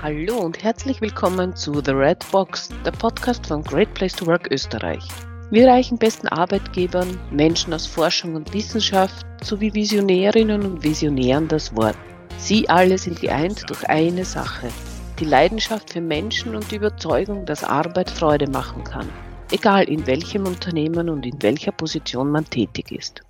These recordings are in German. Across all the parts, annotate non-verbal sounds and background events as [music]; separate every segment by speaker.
Speaker 1: Hallo und herzlich willkommen zu The Red Box, der Podcast von Great Place to Work Österreich. Wir reichen besten Arbeitgebern, Menschen aus Forschung und Wissenschaft sowie Visionärinnen und Visionären das Wort. Sie alle sind geeint durch eine Sache, die Leidenschaft für Menschen und die Überzeugung, dass Arbeit Freude machen kann, egal in welchem Unternehmen und in welcher Position man tätig ist.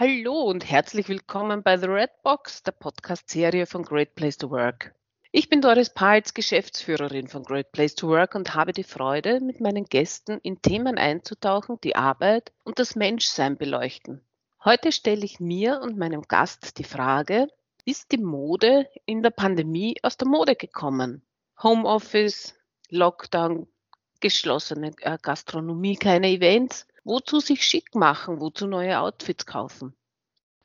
Speaker 1: Hallo und herzlich willkommen bei The Red Box, der Podcast-Serie von Great Place to Work. Ich bin Doris Palz, Geschäftsführerin von Great Place to Work und habe die Freude, mit meinen Gästen in Themen einzutauchen, die Arbeit und das Menschsein beleuchten. Heute stelle ich mir und meinem Gast die Frage, ist die Mode in der Pandemie aus der Mode gekommen? Homeoffice, Lockdown, geschlossene äh, Gastronomie, keine Events. Wozu sich schick machen, wozu neue Outfits kaufen?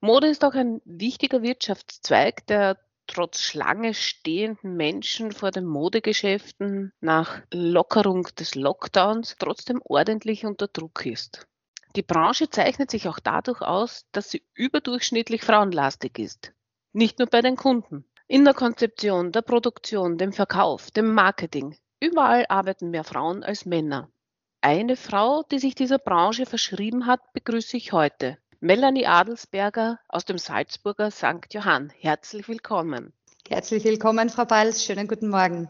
Speaker 1: Mode ist auch ein wichtiger Wirtschaftszweig, der trotz Schlange stehenden Menschen vor den Modegeschäften nach Lockerung des Lockdowns trotzdem ordentlich unter Druck ist. Die Branche zeichnet sich auch dadurch aus, dass sie überdurchschnittlich frauenlastig ist. Nicht nur bei den Kunden. In der Konzeption, der Produktion, dem Verkauf, dem Marketing. Überall arbeiten mehr Frauen als Männer. Eine Frau, die sich dieser Branche verschrieben hat, begrüße ich heute. Melanie Adelsberger aus dem Salzburger St. Johann. Herzlich willkommen.
Speaker 2: Herzlich willkommen, Frau Balz. Schönen guten Morgen.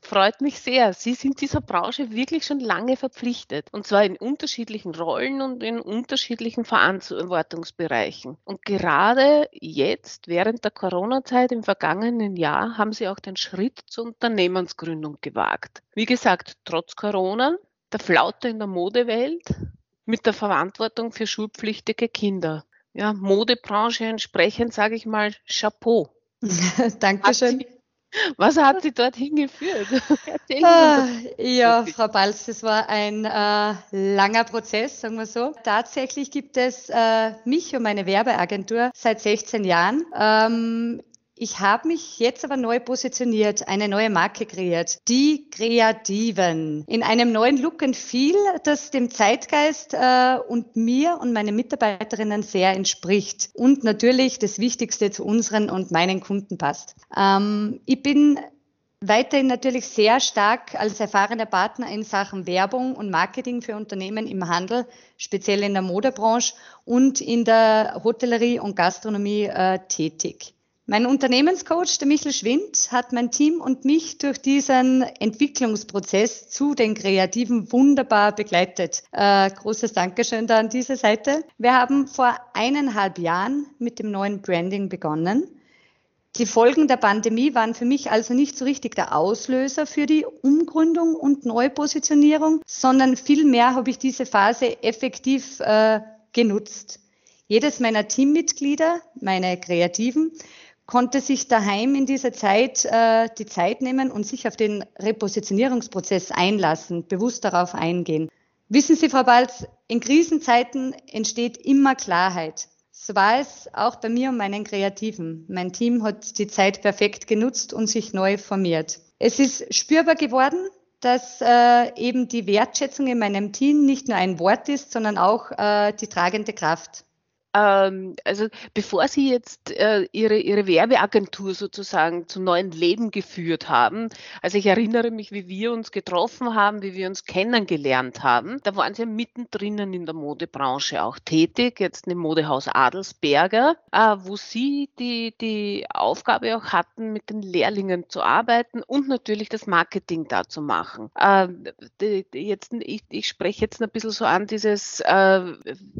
Speaker 1: Freut mich sehr. Sie sind dieser Branche wirklich schon lange verpflichtet. Und zwar in unterschiedlichen Rollen und in unterschiedlichen Verantwortungsbereichen. Und gerade jetzt, während der Corona-Zeit im vergangenen Jahr, haben Sie auch den Schritt zur Unternehmensgründung gewagt. Wie gesagt, trotz Corona der Flaute in der Modewelt mit der Verantwortung für schulpflichtige Kinder. Ja, Modebranche entsprechend, sage ich mal, Chapeau. [laughs]
Speaker 2: Dankeschön.
Speaker 1: Was hat Sie dorthin geführt? [laughs]
Speaker 2: Ah, ja, Frau Balz, das war ein äh, langer Prozess, sagen wir so. Tatsächlich gibt es äh, mich und meine Werbeagentur seit 16 Jahren. Ähm, ich habe mich jetzt aber neu positioniert, eine neue Marke kreiert. Die Kreativen. In einem neuen Look and Feel, das dem Zeitgeist äh, und mir und meinen Mitarbeiterinnen sehr entspricht. Und natürlich das Wichtigste zu unseren und meinen Kunden passt. Ähm, ich bin weiterhin natürlich sehr stark als erfahrener Partner in Sachen Werbung und Marketing für Unternehmen im Handel, speziell in der Modebranche und in der Hotellerie und Gastronomie äh, tätig. Mein Unternehmenscoach, der Michel Schwind, hat mein Team und mich durch diesen Entwicklungsprozess zu den Kreativen wunderbar begleitet. Äh, großes Dankeschön da an diese Seite. Wir haben vor eineinhalb Jahren mit dem neuen Branding begonnen. Die Folgen der Pandemie waren für mich also nicht so richtig der Auslöser für die Umgründung und Neupositionierung, sondern vielmehr habe ich diese Phase effektiv äh, genutzt. Jedes meiner Teammitglieder, meine Kreativen, konnte sich daheim in dieser Zeit äh, die Zeit nehmen und sich auf den Repositionierungsprozess einlassen, bewusst darauf eingehen. Wissen Sie, Frau Balz, in Krisenzeiten entsteht immer Klarheit. So war es auch bei mir und meinen Kreativen. Mein Team hat die Zeit perfekt genutzt und sich neu formiert. Es ist spürbar geworden, dass äh, eben die Wertschätzung in meinem Team nicht nur ein Wort ist, sondern auch äh, die tragende Kraft.
Speaker 1: Ähm, also bevor Sie jetzt äh, Ihre, Ihre Werbeagentur sozusagen zum neuen Leben geführt haben, also ich erinnere mich, wie wir uns getroffen haben, wie wir uns kennengelernt haben, da waren Sie ja mittendrin in der Modebranche auch tätig, jetzt im Modehaus Adelsberger, äh, wo Sie die, die Aufgabe auch hatten, mit den Lehrlingen zu arbeiten und natürlich das Marketing da zu machen. Äh, die, die jetzt, ich, ich spreche jetzt ein bisschen so an dieses äh,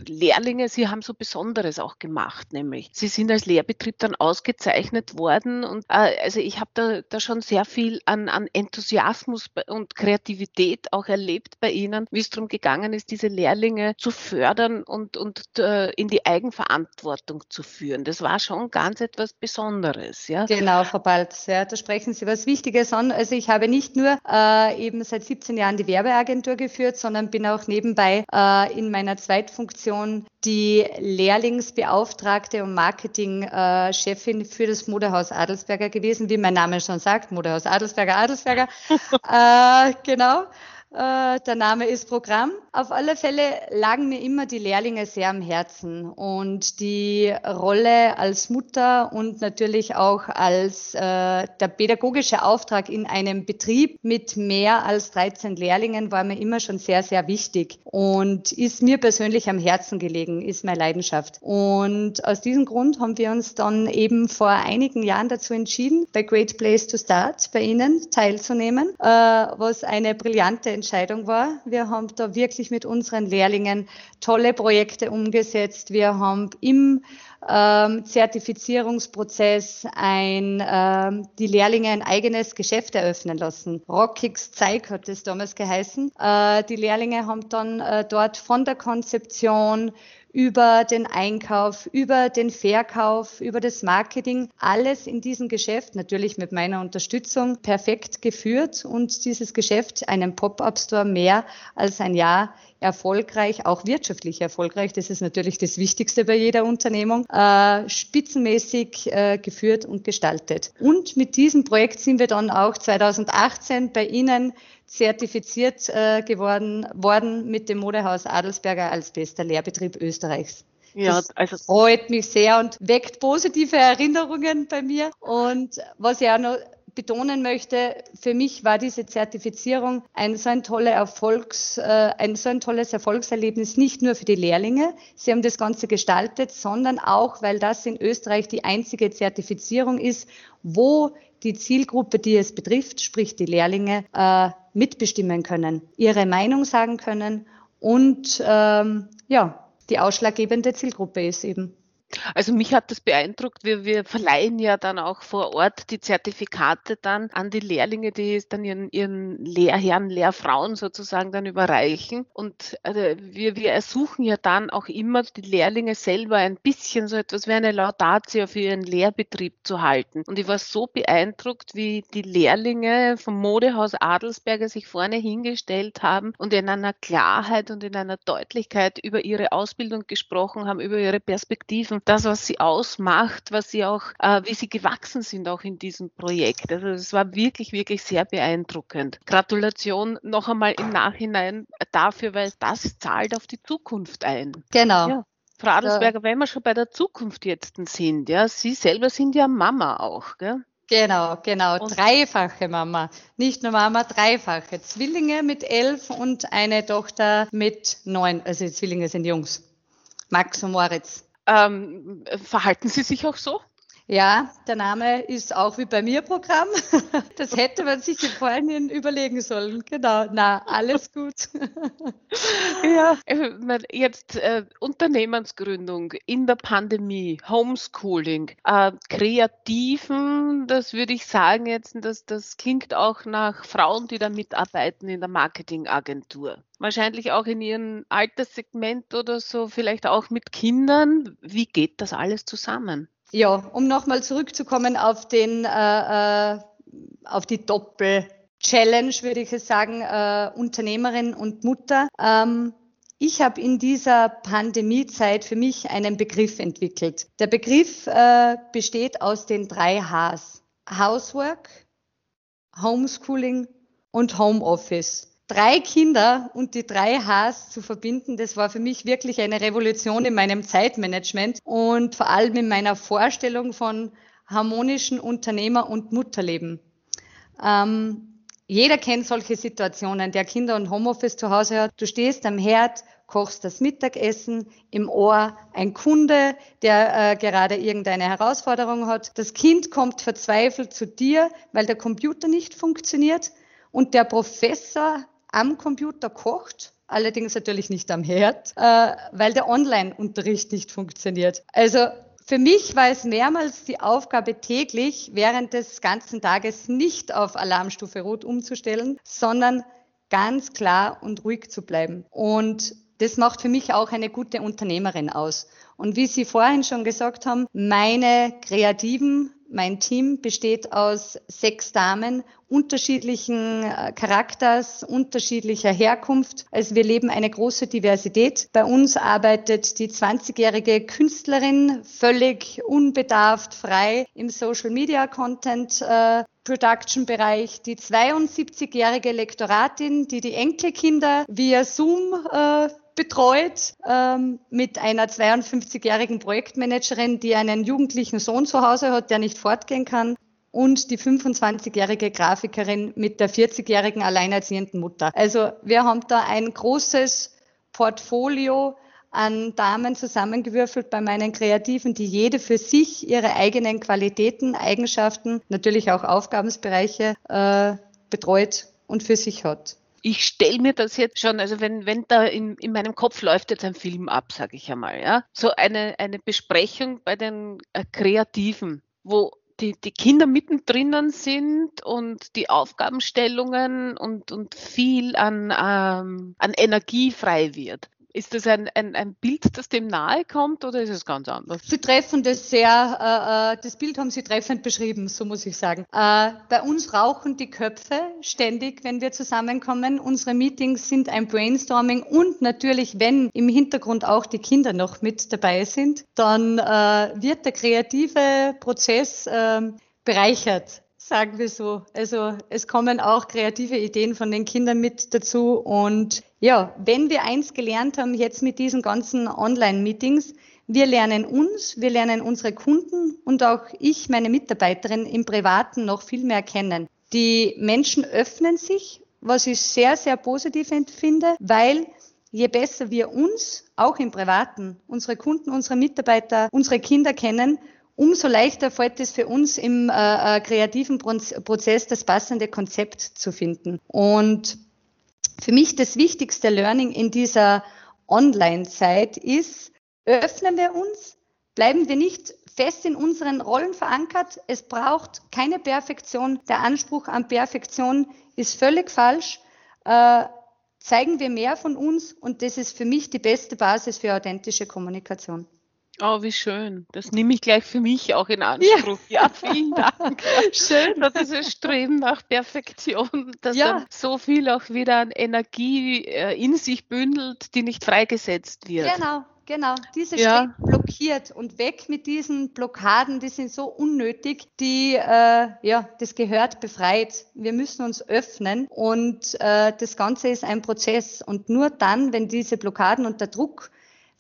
Speaker 1: Lehrlinge, Sie haben so besonders Besonderes auch gemacht, nämlich Sie sind als Lehrbetrieb dann ausgezeichnet worden und äh, also ich habe da, da schon sehr viel an, an Enthusiasmus und Kreativität auch erlebt bei Ihnen, wie es darum gegangen ist, diese Lehrlinge zu fördern und, und äh, in die Eigenverantwortung zu führen. Das war schon ganz etwas Besonderes. Ja?
Speaker 2: Genau, Frau Balz, ja, da sprechen Sie was Wichtiges an. Also ich habe nicht nur äh, eben seit 17 Jahren die Werbeagentur geführt, sondern bin auch nebenbei äh, in meiner Zweitfunktion die Lehrlingsbeauftragte und Marketingchefin für das Modehaus Adelsberger gewesen, wie mein Name schon sagt, Modehaus Adelsberger, Adelsberger. [laughs] äh, genau. Äh, der Name ist Programm. Auf alle Fälle lagen mir immer die Lehrlinge sehr am Herzen und die Rolle als Mutter und natürlich auch als äh, der pädagogische Auftrag in einem Betrieb mit mehr als 13 Lehrlingen war mir immer schon sehr, sehr wichtig und ist mir persönlich am Herzen gelegen, ist meine Leidenschaft. Und aus diesem Grund haben wir uns dann eben vor einigen Jahren dazu entschieden, bei Great Place to Start bei Ihnen teilzunehmen, äh, was eine brillante Entscheidung war. Wir haben da wirklich mit unseren Lehrlingen tolle Projekte umgesetzt. Wir haben im ähm, Zertifizierungsprozess ein, ähm, die Lehrlinge ein eigenes Geschäft eröffnen lassen. Rockix Zeig hat es damals geheißen. Äh, die Lehrlinge haben dann äh, dort von der Konzeption über den Einkauf, über den Verkauf, über das Marketing, alles in diesem Geschäft, natürlich mit meiner Unterstützung, perfekt geführt und dieses Geschäft, einen Pop-up-Store mehr als ein Jahr erfolgreich, auch wirtschaftlich erfolgreich, das ist natürlich das Wichtigste bei jeder Unternehmung, äh, spitzenmäßig äh, geführt und gestaltet. Und mit diesem Projekt sind wir dann auch 2018 bei Ihnen zertifiziert äh, geworden worden mit dem Modehaus Adelsberger als bester Lehrbetrieb Österreichs. Ja, das also freut mich sehr und weckt positive Erinnerungen bei mir. Und was ich auch noch betonen möchte, für mich war diese Zertifizierung ein so ein, toller Erfolgs, äh, ein so ein tolles Erfolgserlebnis, nicht nur für die Lehrlinge, sie haben das Ganze gestaltet, sondern auch, weil das in Österreich die einzige Zertifizierung ist, wo die Zielgruppe, die es betrifft, sprich die Lehrlinge, äh, mitbestimmen können, ihre Meinung sagen können und ähm, ja, die ausschlaggebende Zielgruppe ist eben.
Speaker 1: Also mich hat das beeindruckt. Wir, wir verleihen ja dann auch vor Ort die Zertifikate dann an die Lehrlinge, die es dann ihren, ihren Lehrherren, Lehrfrauen sozusagen dann überreichen. Und also wir, wir ersuchen ja dann auch immer die Lehrlinge selber ein bisschen so etwas wie eine Laudatio für ihren Lehrbetrieb zu halten. Und ich war so beeindruckt, wie die Lehrlinge vom Modehaus Adelsberger sich vorne hingestellt haben und in einer Klarheit und in einer Deutlichkeit über ihre Ausbildung gesprochen haben, über ihre Perspektiven das, was sie ausmacht, was sie auch, äh, wie sie gewachsen sind auch in diesem Projekt. Also es war wirklich, wirklich sehr beeindruckend. Gratulation noch einmal im Nachhinein dafür, weil das zahlt auf die Zukunft ein.
Speaker 2: Genau. Ja.
Speaker 1: Frau Adelsberger, wenn wir schon bei der Zukunft jetzt sind, ja, Sie selber sind ja Mama auch, gell?
Speaker 2: Genau, genau. Und dreifache Mama. Nicht nur Mama, dreifache. Zwillinge mit elf und eine Tochter mit neun. Also Zwillinge sind Jungs. Max und Moritz.
Speaker 1: Ähm, verhalten Sie sich auch so?
Speaker 2: Ja, der Name ist auch wie bei mir Programm. [laughs] Das hätte man sich im Vorhinein überlegen sollen. Genau, na, alles gut. [laughs]
Speaker 1: Ja, jetzt äh, Unternehmensgründung in der Pandemie, Homeschooling, äh, Kreativen, das würde ich sagen jetzt, das, das klingt auch nach Frauen, die da mitarbeiten in der Marketingagentur. Wahrscheinlich auch in ihrem Alterssegment oder so, vielleicht auch mit Kindern. Wie geht das alles zusammen?
Speaker 2: Ja, um nochmal zurückzukommen auf den, äh, äh, auf die Doppel-Challenge, würde ich es sagen, äh, Unternehmerin und Mutter. Ähm, ich habe in dieser Pandemiezeit für mich einen Begriff entwickelt. Der Begriff äh, besteht aus den drei Hs. Housework, Homeschooling und Homeoffice drei Kinder und die drei Hs zu verbinden, das war für mich wirklich eine Revolution in meinem Zeitmanagement und vor allem in meiner Vorstellung von harmonischen Unternehmer- und Mutterleben. Ähm, jeder kennt solche Situationen, der Kinder und Homeoffice zu Hause hat. Du stehst am Herd, kochst das Mittagessen, im Ohr ein Kunde, der äh, gerade irgendeine Herausforderung hat. Das Kind kommt verzweifelt zu dir, weil der Computer nicht funktioniert und der Professor am Computer kocht, allerdings natürlich nicht am Herd, äh, weil der Online-Unterricht nicht funktioniert. Also für mich war es mehrmals die Aufgabe täglich, während des ganzen Tages nicht auf Alarmstufe Rot umzustellen, sondern ganz klar und ruhig zu bleiben. Und das macht für mich auch eine gute Unternehmerin aus. Und wie Sie vorhin schon gesagt haben, meine kreativen Mein Team besteht aus sechs Damen unterschiedlichen äh, Charakters, unterschiedlicher Herkunft. Also wir leben eine große Diversität. Bei uns arbeitet die 20-jährige Künstlerin völlig unbedarft, frei im Social Media Content äh, Production Bereich, die 72-jährige Lektoratin, die die Enkelkinder via Zoom äh, betreut ähm, mit einer 52-jährigen Projektmanagerin, die einen jugendlichen Sohn zu Hause hat, der nicht fortgehen kann und die 25-jährige Grafikerin mit der 40-jährigen alleinerziehenden Mutter. Also wir haben da ein großes Portfolio an Damen zusammengewürfelt bei meinen Kreativen, die jede für sich ihre eigenen Qualitäten, Eigenschaften, natürlich auch Aufgabensbereiche äh, betreut und für sich hat
Speaker 1: ich stelle mir das jetzt schon, also wenn, wenn da in, in meinem Kopf läuft jetzt ein Film ab, sage ich einmal, ja, so eine, eine Besprechung bei den äh, Kreativen, wo die, die Kinder mittendrin sind und die Aufgabenstellungen und, und viel an, ähm, an Energie frei wird. Ist das ein, ein, ein Bild, das dem nahe kommt oder ist es ganz anders?
Speaker 2: Sie treffen das sehr, äh, äh, das Bild haben Sie treffend beschrieben, so muss ich sagen. Äh, bei uns rauchen die Köpfe ständig, wenn wir zusammenkommen. Unsere Meetings sind ein Brainstorming und natürlich, wenn im Hintergrund auch die Kinder noch mit dabei sind, dann äh, wird der kreative Prozess ähm, bereichert sagen wir so. Also es kommen auch kreative Ideen von den Kindern mit dazu. Und ja, wenn wir eins gelernt haben jetzt mit diesen ganzen Online-Meetings, wir lernen uns, wir lernen unsere Kunden und auch ich, meine Mitarbeiterin im Privaten noch viel mehr kennen. Die Menschen öffnen sich, was ich sehr, sehr positiv finde, weil je besser wir uns, auch im Privaten, unsere Kunden, unsere Mitarbeiter, unsere Kinder kennen, umso leichter fällt es für uns im äh, äh kreativen Prozess das passende Konzept zu finden. Und für mich das wichtigste Learning in dieser Online-Zeit ist, öffnen wir uns, bleiben wir nicht fest in unseren Rollen verankert. Es braucht keine Perfektion. Der Anspruch an Perfektion ist völlig falsch. Äh, zeigen wir mehr von uns und das ist für mich die beste Basis für authentische Kommunikation.
Speaker 1: Oh, wie schön. Das nehme ich gleich für mich auch in Anspruch. Ja, [laughs] ja vielen Dank. schön. So dieses Streben nach Perfektion, dass ja. dann so viel auch wieder an Energie äh, in sich bündelt, die nicht freigesetzt wird.
Speaker 2: Genau, genau. Diese ja. blockiert und weg mit diesen Blockaden, die sind so unnötig, die, äh, ja, das gehört befreit. Wir müssen uns öffnen und äh, das Ganze ist ein Prozess und nur dann, wenn diese Blockaden und der Druck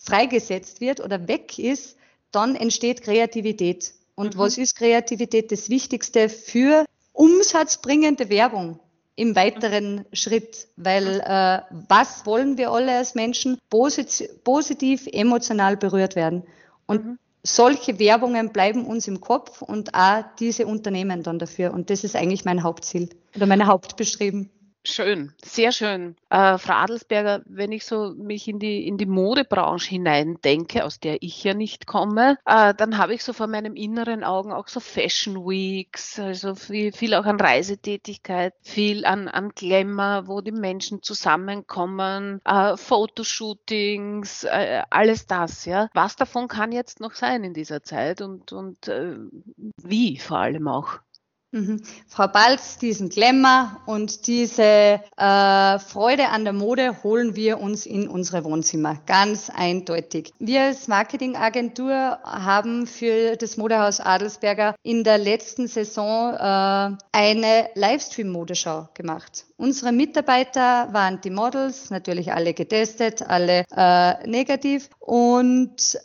Speaker 2: freigesetzt wird oder weg ist, dann entsteht Kreativität. Und mhm. was ist Kreativität? Das Wichtigste für umsatzbringende Werbung im weiteren mhm. Schritt, weil äh, was wollen wir alle als Menschen? Posit positiv, emotional berührt werden. Und mhm. solche Werbungen bleiben uns im Kopf und auch diese Unternehmen dann dafür. Und das ist eigentlich mein Hauptziel oder meine Hauptbestreben.
Speaker 1: Schön, sehr schön. Äh, Frau Adelsberger, wenn ich so mich in die, in die Modebranche hineindenke, aus der ich ja nicht komme, äh, dann habe ich so vor meinem inneren Augen auch so Fashion Weeks, also viel, viel auch an Reisetätigkeit, viel an, an Glamour, wo die Menschen zusammenkommen, äh, Fotoshootings, äh, alles das, ja. Was davon kann jetzt noch sein in dieser Zeit und, und äh, wie vor allem auch?
Speaker 2: Mhm. Frau Balz, diesen Glamour und diese äh, Freude an der Mode holen wir uns in unsere Wohnzimmer. Ganz eindeutig. Wir als Marketingagentur haben für das Modehaus Adelsberger in der letzten Saison äh, eine Livestream-Modeschau gemacht. Unsere Mitarbeiter waren die Models, natürlich alle getestet, alle äh, negativ und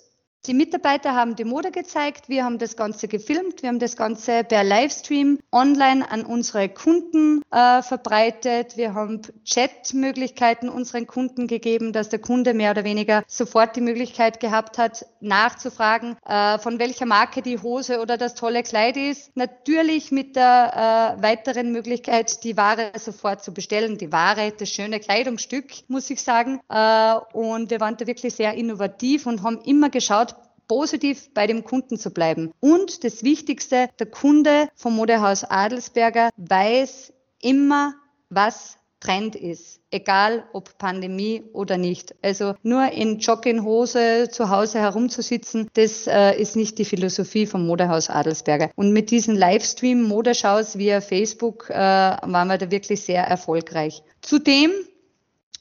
Speaker 2: die Mitarbeiter haben die Mode gezeigt, wir haben das Ganze gefilmt, wir haben das Ganze per Livestream online an unsere Kunden äh, verbreitet. Wir haben Chatmöglichkeiten unseren Kunden gegeben, dass der Kunde mehr oder weniger sofort die Möglichkeit gehabt hat, nachzufragen, äh, von welcher Marke die Hose oder das tolle Kleid ist. Natürlich mit der äh, weiteren Möglichkeit, die Ware sofort zu bestellen. Die Ware, das schöne Kleidungsstück, muss ich sagen. Äh, und wir waren da wirklich sehr innovativ und haben immer geschaut, positiv bei dem Kunden zu bleiben. Und das Wichtigste, der Kunde vom Modehaus Adelsberger weiß immer, was Trend ist, egal ob Pandemie oder nicht. Also nur in Jogginghose zu Hause herumzusitzen, das äh, ist nicht die Philosophie vom Modehaus Adelsberger. Und mit diesen Livestream-Modeschaus via Facebook äh, waren wir da wirklich sehr erfolgreich. Zudem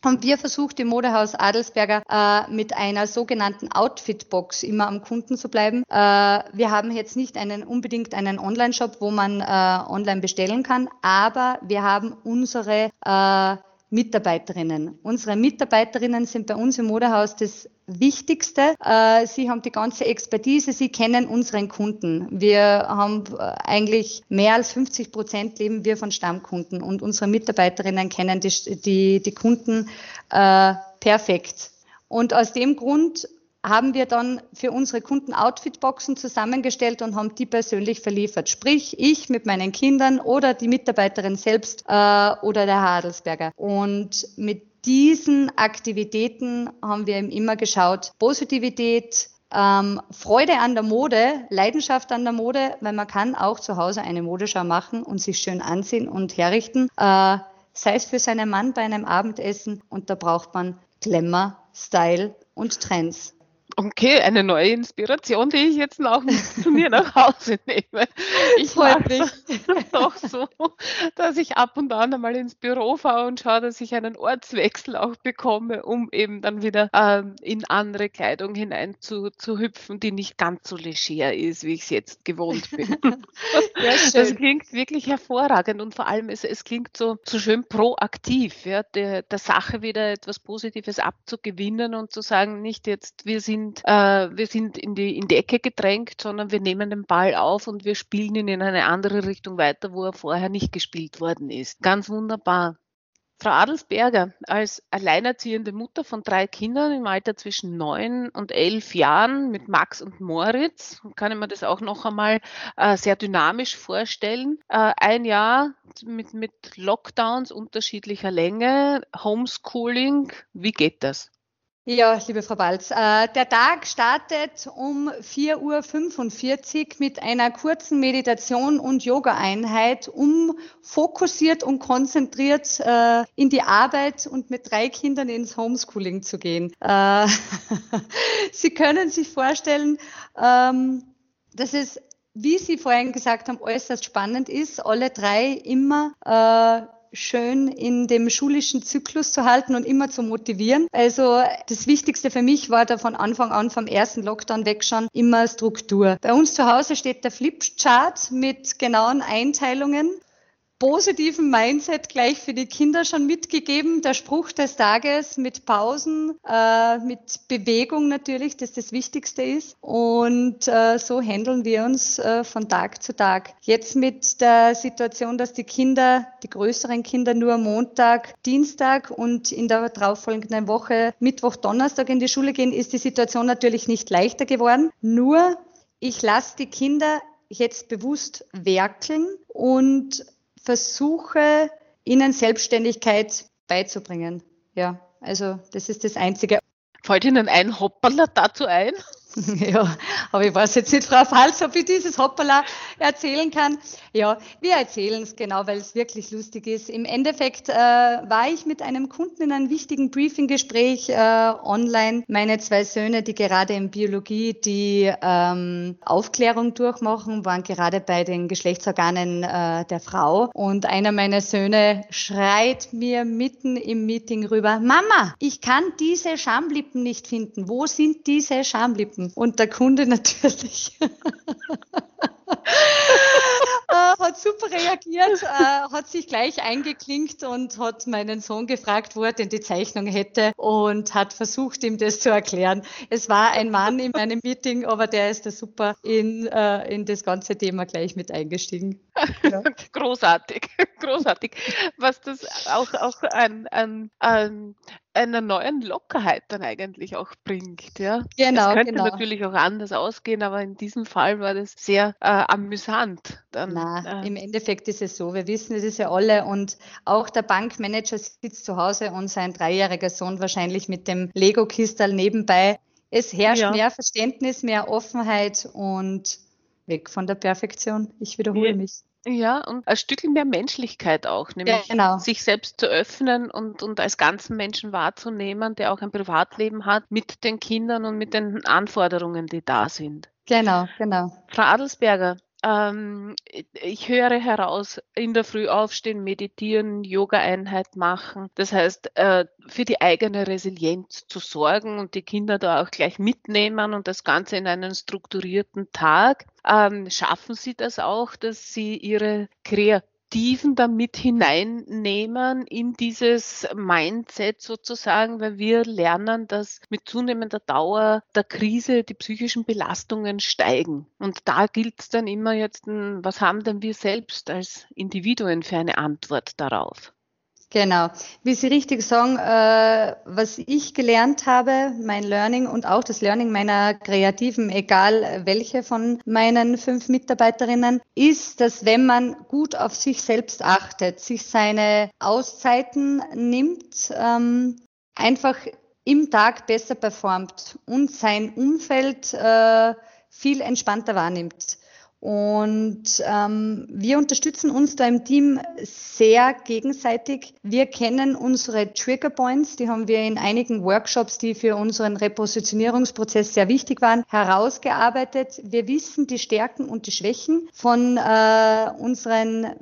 Speaker 2: haben wir versucht, im Modehaus Adelsberger äh, mit einer sogenannten Outfit-Box immer am Kunden zu bleiben. Äh, wir haben jetzt nicht einen, unbedingt einen Online-Shop, wo man äh, online bestellen kann, aber wir haben unsere äh, Mitarbeiterinnen. Unsere Mitarbeiterinnen sind bei uns im Modehaus das Wichtigste. Äh, sie haben die ganze Expertise, sie kennen unseren Kunden. Wir haben äh, eigentlich mehr als 50 Prozent leben wir von Stammkunden und unsere Mitarbeiterinnen kennen die, die, die Kunden äh, perfekt. Und aus dem Grund haben wir dann für unsere Kunden Outfitboxen zusammengestellt und haben die persönlich verliefert. Sprich, ich mit meinen Kindern oder die Mitarbeiterin selbst äh, oder der Herr Adelsberger. Und mit diesen Aktivitäten haben wir eben immer geschaut, Positivität, ähm, Freude an der Mode, Leidenschaft an der Mode, weil man kann auch zu Hause eine Modeschau machen und sich schön anziehen und herrichten, äh, sei es für seinen Mann bei einem Abendessen und da braucht man Glamour, Style und Trends.
Speaker 1: Okay, eine neue Inspiration, die ich jetzt auch zu mir nach Hause nehme. Ich mache es doch so, dass ich ab und an einmal ins Büro fahre und schaue, dass ich einen Ortswechsel auch bekomme, um eben dann wieder ähm, in andere Kleidung hinein zu, zu hüpfen, die nicht ganz so leger ist, wie ich es jetzt gewohnt bin. [laughs] das klingt wirklich hervorragend und vor allem es, es klingt so, so schön proaktiv, ja, der, der Sache wieder etwas Positives abzugewinnen und zu sagen, nicht jetzt, wir sind sind, äh, wir sind in die, in die Ecke gedrängt, sondern wir nehmen den Ball auf und wir spielen ihn in eine andere Richtung weiter, wo er vorher nicht gespielt worden ist. Ganz wunderbar. Frau Adelsberger, als alleinerziehende Mutter von drei Kindern im Alter zwischen neun und elf Jahren mit Max und Moritz, kann ich mir das auch noch einmal äh, sehr dynamisch vorstellen. Äh, ein Jahr mit, mit Lockdowns unterschiedlicher Länge, Homeschooling, wie geht das?
Speaker 2: Ja, liebe Frau Balz, äh, der Tag startet um 4.45 Uhr mit einer kurzen Meditation und Yoga-Einheit, um fokussiert und konzentriert äh, in die Arbeit und mit drei Kindern ins Homeschooling zu gehen. Äh, [laughs] Sie können sich vorstellen, ähm, dass es wie Sie vorhin gesagt haben, äußerst spannend ist, alle drei immer schön in dem schulischen Zyklus zu halten und immer zu motivieren. Also das Wichtigste für mich war da von Anfang an vom ersten Lockdown weg schon immer Struktur. Bei uns zu Hause steht der Flipchart mit genauen Einteilungen positiven Mindset gleich für die Kinder schon mitgegeben. Der Spruch des Tages mit Pausen, äh, mit Bewegung natürlich, das das Wichtigste ist. Und äh, so handeln wir uns äh, von Tag zu Tag. Jetzt mit der Situation, dass die Kinder, die größeren Kinder nur Montag, Dienstag und in der darauffolgenden Woche Mittwoch, Donnerstag in die Schule gehen, ist die Situation natürlich nicht leichter geworden. Nur ich lasse die Kinder jetzt bewusst werkeln und versuche, ihnen Selbstständigkeit beizubringen. Ja, also das ist das Einzige.
Speaker 1: Fällt Ihnen ein Hopperler dazu ein? [laughs]
Speaker 2: Ja, aber ich weiß jetzt nicht, Frau Falz, ob ich dieses Hoppala erzählen kann. Ja, wir erzählen es genau, weil es wirklich lustig ist. Im Endeffekt äh, war ich mit einem Kunden in einem wichtigen Briefinggespräch äh, online. Meine zwei Söhne, die gerade in Biologie die ähm, Aufklärung durchmachen, waren gerade bei den Geschlechtsorganen äh, der Frau. Und einer meiner Söhne schreit mir mitten im Meeting rüber, Mama, ich kann diese Schamlippen nicht finden. Wo sind diese Schamlippen? Und der Kunde [laughs] natürlich äh, hat super reagiert, äh, hat sich gleich eingeklinkt und hat meinen Sohn gefragt, wo er denn die Zeichnung hätte und hat versucht, ihm das zu erklären. Es war ein Mann in meinem Meeting, aber der ist da super in, äh, in das ganze Thema gleich mit eingestiegen.
Speaker 1: Ja. [laughs] großartig, [laughs] großartig. Was das auch, auch ein, ein, ein einer neuen Lockerheit dann eigentlich auch bringt. Ja? Genau. Es könnte genau. natürlich auch anders ausgehen, aber in diesem Fall war das sehr äh, amüsant.
Speaker 2: Dann, Na, äh, im Endeffekt ist es so, wir wissen es ja alle und auch der Bankmanager sitzt zu Hause und sein dreijähriger Sohn wahrscheinlich mit dem Lego-Kistal nebenbei. Es herrscht ja. mehr Verständnis, mehr Offenheit und weg von der Perfektion. Ich wiederhole mich.
Speaker 1: Ja, und ein Stück mehr Menschlichkeit auch, nämlich genau. sich selbst zu öffnen und, und als ganzen Menschen wahrzunehmen, der auch ein Privatleben hat, mit den Kindern und mit den Anforderungen, die da sind.
Speaker 2: Genau, genau.
Speaker 1: Frau Adelsberger, ähm, ich höre heraus, in der Früh aufstehen, meditieren, Yoga-Einheit machen. Das heißt, äh, für die eigene Resilienz zu sorgen und die Kinder da auch gleich mitnehmen und das Ganze in einen strukturierten Tag. Ähm, schaffen Sie das auch, dass Sie Ihre Kreativität Perspektiven damit hineinnehmen in dieses Mindset sozusagen, weil wir lernen, dass mit zunehmender Dauer der Krise die psychischen Belastungen steigen. Und da gilt es dann immer jetzt, hm, was haben denn wir selbst als Individuen für eine Antwort darauf?
Speaker 2: Genau. Wie Sie richtig sagen, äh, was ich gelernt habe, mein Learning und auch das Learning meiner Kreativen, egal welche von meinen fünf Mitarbeiterinnen, ist, dass wenn man gut auf sich selbst achtet, sich seine Auszeiten nimmt, ähm, einfach im Tag besser performt und sein Umfeld äh, viel entspannter wahrnimmt. Und ähm, wir unterstützen uns da im Team sehr gegenseitig. Wir kennen unsere Trigger Points, die haben wir in einigen Workshops, die für unseren Repositionierungsprozess sehr wichtig waren, herausgearbeitet. Wir wissen die Stärken und die Schwächen von äh, unseren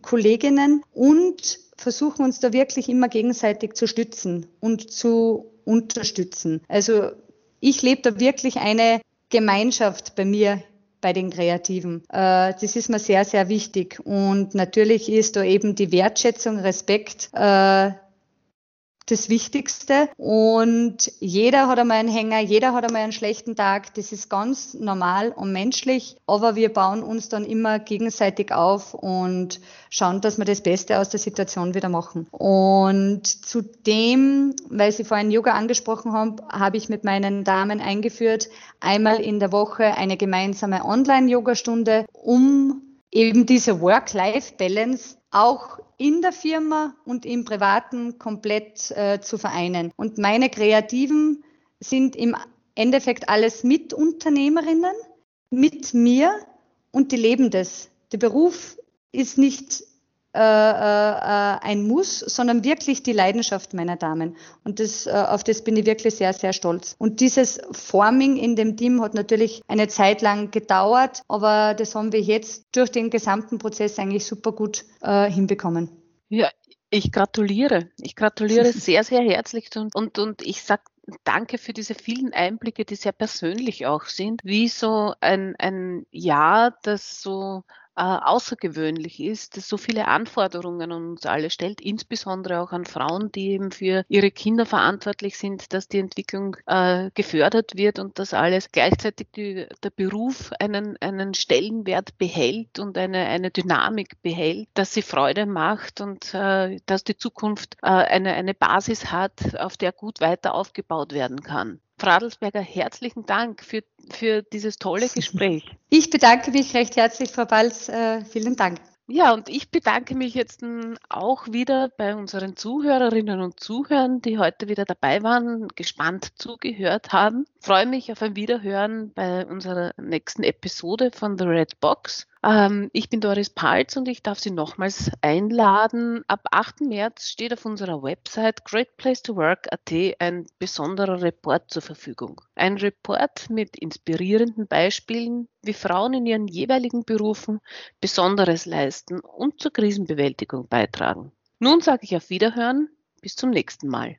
Speaker 2: Kolleginnen und versuchen uns da wirklich immer gegenseitig zu stützen und zu unterstützen. Also ich lebe da wirklich eine Gemeinschaft bei mir bei den Kreativen. Äh, das ist mir sehr, sehr wichtig. Und natürlich ist da eben die Wertschätzung, Respekt äh, das Wichtigste. Und jeder hat einmal einen Hänger, jeder hat einmal einen schlechten Tag. Das ist ganz normal und menschlich. Aber wir bauen uns dann immer gegenseitig auf und schauen, dass wir das Beste aus der Situation wieder machen. Und zudem, weil Sie vorhin Yoga angesprochen haben, habe ich mit meinen Damen eingeführt, einmal in der Woche eine gemeinsame Online-Yoga-Stunde, um eben diese Work-Life-Balance auch in der Firma und im Privaten komplett äh, zu vereinen. Und meine Kreativen sind im Endeffekt alles Mitunternehmerinnen mit mir und die leben das. Der Beruf ist nicht äh, äh, ein Muss, sondern wirklich die Leidenschaft meiner Damen. Und das, äh, auf das bin ich wirklich sehr, sehr stolz. Und dieses Forming in dem Team hat natürlich eine Zeit lang gedauert, aber das haben wir jetzt durch den gesamten Prozess eigentlich super gut äh, hinbekommen.
Speaker 1: Ja, ich gratuliere. Ich gratuliere [laughs] sehr, sehr herzlich und, und, und ich sage danke für diese vielen Einblicke, die sehr persönlich auch sind, wie so ein, ein Jahr, das so äh, außergewöhnlich ist, das so viele Anforderungen an uns alle stellt, insbesondere auch an Frauen, die eben für ihre Kinder verantwortlich sind, dass die Entwicklung äh, gefördert wird und dass alles gleichzeitig die, der Beruf einen, einen Stellenwert behält und eine, eine Dynamik behält, dass sie Freude macht und äh, dass die Zukunft äh, eine, eine Basis hat, auf der gut weiter aufgebaut werden kann. Frau Adelsberger, herzlichen Dank für, für dieses tolle [laughs] Gespräch.
Speaker 2: Ich bedanke mich recht herzlich, Frau Balz. Äh, vielen Dank.
Speaker 1: Ja, und ich bedanke mich jetzt auch wieder bei unseren Zuhörerinnen und Zuhörern, die heute wieder dabei waren, gespannt zugehört haben. Ich freue mich auf ein Wiederhören bei unserer nächsten Episode von The Red Box. Ähm, ich bin Doris Palz und ich darf Sie nochmals einladen. Ab 8. März steht auf unserer Website greatplacetowork.at ein besonderer Report zur Verfügung. Ein Report mit inspirierenden Beispielen, wie Frauen in ihren jeweiligen Berufen Besonderes leisten und zur Krisenbewältigung beitragen. Nun sage ich auf Wiederhören, bis zum nächsten Mal.